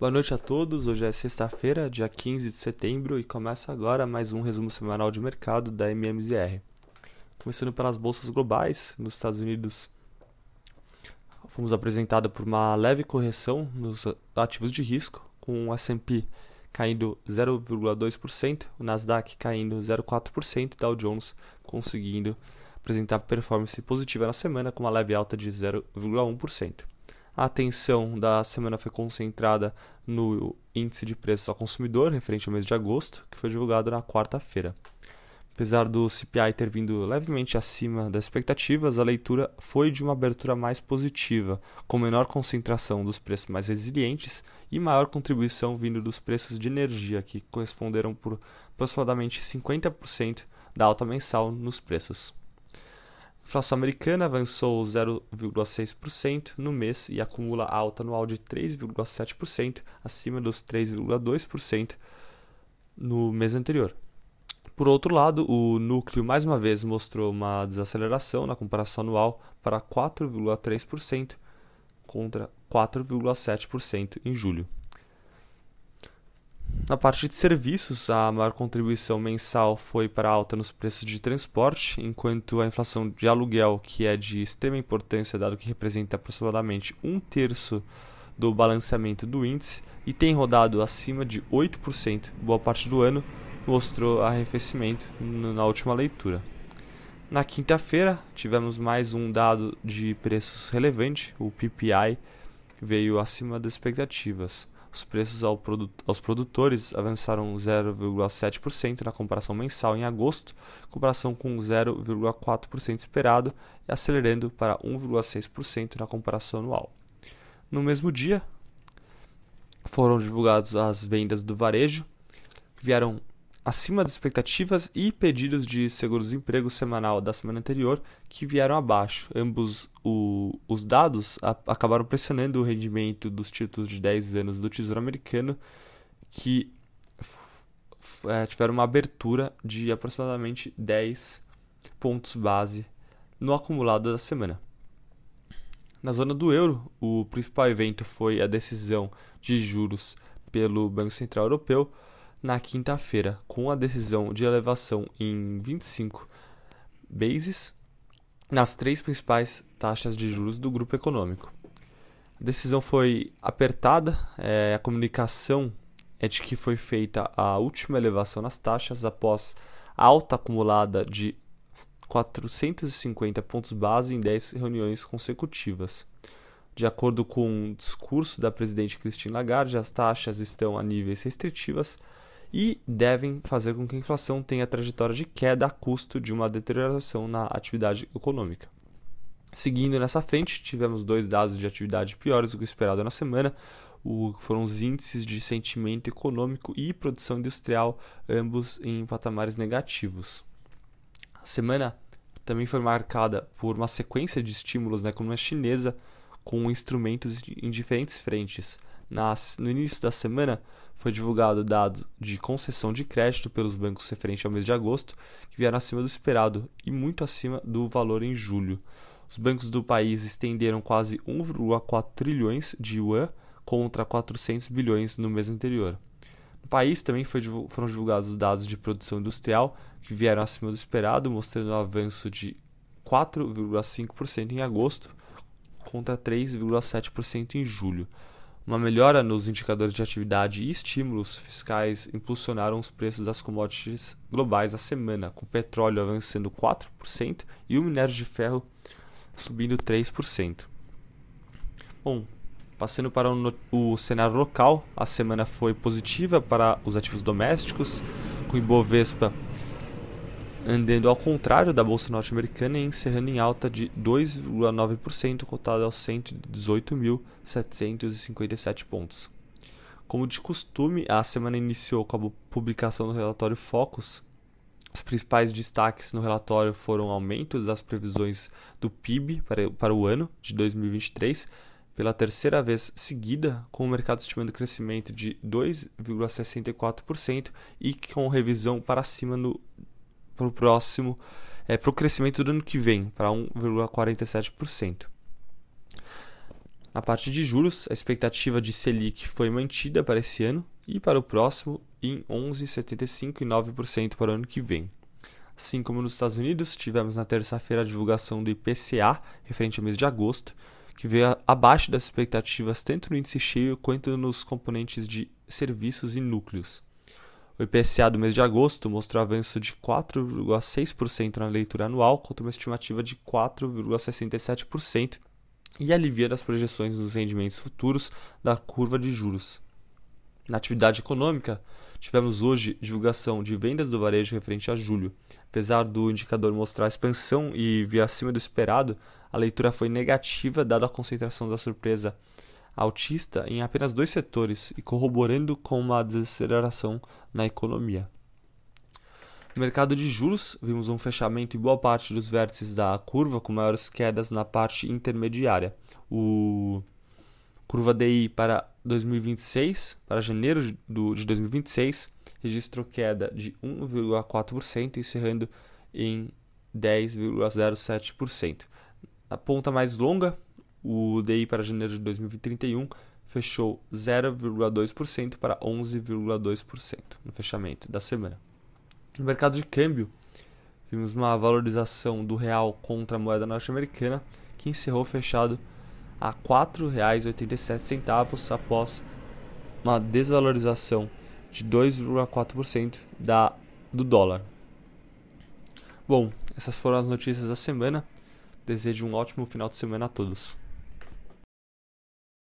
Boa noite a todos. Hoje é sexta-feira, dia 15 de setembro, e começa agora mais um resumo semanal de mercado da MMZR. Começando pelas bolsas globais, nos Estados Unidos, fomos apresentados por uma leve correção nos ativos de risco, com o S&P caindo 0,2%, o Nasdaq caindo 0,4% e Dow Jones conseguindo apresentar performance positiva na semana com uma leve alta de 0,1%. A atenção da semana foi concentrada no índice de preços ao consumidor, referente ao mês de agosto, que foi divulgado na quarta-feira. Apesar do CPI ter vindo levemente acima das expectativas, a leitura foi de uma abertura mais positiva, com menor concentração dos preços mais resilientes e maior contribuição vindo dos preços de energia, que corresponderam por aproximadamente 50% da alta mensal nos preços inflação americana avançou 0,6% no mês e acumula alta anual de 3,7%, acima dos 3,2% no mês anterior. Por outro lado, o núcleo mais uma vez mostrou uma desaceleração na comparação anual para 4,3% contra 4,7% em julho. Na parte de serviços, a maior contribuição mensal foi para a alta nos preços de transporte, enquanto a inflação de aluguel, que é de extrema importância, dado que representa aproximadamente um terço do balanceamento do índice e tem rodado acima de 8% boa parte do ano, mostrou arrefecimento na última leitura. Na quinta-feira, tivemos mais um dado de preços relevante, o PPI veio acima das expectativas. Os preços ao produ aos produtores avançaram 0,7% na comparação mensal em agosto, comparação com 0,4% esperado, e acelerando para 1,6% na comparação anual. No mesmo dia, foram divulgadas as vendas do varejo, vieram acima das expectativas e pedidos de seguro-desemprego semanal da semana anterior que vieram abaixo. Ambos o, os dados a, acabaram pressionando o rendimento dos títulos de 10 anos do Tesouro Americano, que é, tiveram uma abertura de aproximadamente 10 pontos base no acumulado da semana. Na zona do euro, o principal evento foi a decisão de juros pelo Banco Central Europeu, na quinta-feira, com a decisão de elevação em 25 bases nas três principais taxas de juros do grupo econômico. A decisão foi apertada, é, a comunicação é de que foi feita a última elevação nas taxas após alta acumulada de 450 pontos base em 10 reuniões consecutivas. De acordo com o discurso da presidente Christine Lagarde, as taxas estão a níveis restritivas e devem fazer com que a inflação tenha trajetória de queda a custo de uma deterioração na atividade econômica. Seguindo nessa frente, tivemos dois dados de atividade piores do que esperado na semana, o, foram os índices de sentimento econômico e produção industrial, ambos em patamares negativos. A semana também foi marcada por uma sequência de estímulos na economia chinesa com instrumentos em diferentes frentes. Nas, no início da semana, foi divulgado dados de concessão de crédito pelos bancos referente ao mês de agosto, que vieram acima do esperado e muito acima do valor em julho. Os bancos do país estenderam quase 1,4 trilhões de yuan contra 400 bilhões no mês anterior. No país também foi, foram divulgados dados de produção industrial, que vieram acima do esperado, mostrando um avanço de 4,5% em agosto contra 3,7% em julho. Uma melhora nos indicadores de atividade e estímulos fiscais impulsionaram os preços das commodities globais a semana, com o petróleo avançando 4% e o minério de ferro subindo 3%. Bom, passando para o, o cenário local, a semana foi positiva para os ativos domésticos, com Ibovespa andando ao contrário da bolsa norte-americana e encerrando em alta de 2,9%, cotado aos 118.757 pontos. Como de costume, a semana iniciou com a publicação do relatório Focus. Os principais destaques no relatório foram aumentos das previsões do PIB para, para o ano de 2023, pela terceira vez seguida, com o mercado estimando crescimento de 2,64% e com revisão para cima no para o próximo, é, para o crescimento do ano que vem, para 1,47%. Na parte de juros, a expectativa de Selic foi mantida para esse ano e para o próximo em 11,75% e 9% para o ano que vem. Assim como nos Estados Unidos, tivemos na terça-feira a divulgação do IPCA, referente ao mês de agosto, que veio abaixo das expectativas tanto no índice cheio quanto nos componentes de serviços e núcleos. O IPCA do mês de agosto mostrou avanço de 4,6% na leitura anual, contra uma estimativa de 4,67%, e aliviando as projeções dos rendimentos futuros da curva de juros. Na atividade econômica, tivemos hoje divulgação de vendas do varejo referente a julho. Apesar do indicador mostrar expansão e vir acima do esperado, a leitura foi negativa dada a concentração da surpresa altista em apenas dois setores e corroborando com uma desaceleração na economia. No mercado de juros, vimos um fechamento em boa parte dos vértices da curva, com maiores quedas na parte intermediária. O curva DI para 2026, para janeiro de 2026, registrou queda de 1,4%, encerrando em 10,07%. Na ponta mais longa, o DI para janeiro de 2031 fechou 0,2% para 11,2% no fechamento da semana. No mercado de câmbio, vimos uma valorização do real contra a moeda norte-americana, que encerrou fechado a R$ 4,87 após uma desvalorização de 2,4% da do dólar. Bom, essas foram as notícias da semana. Desejo um ótimo final de semana a todos.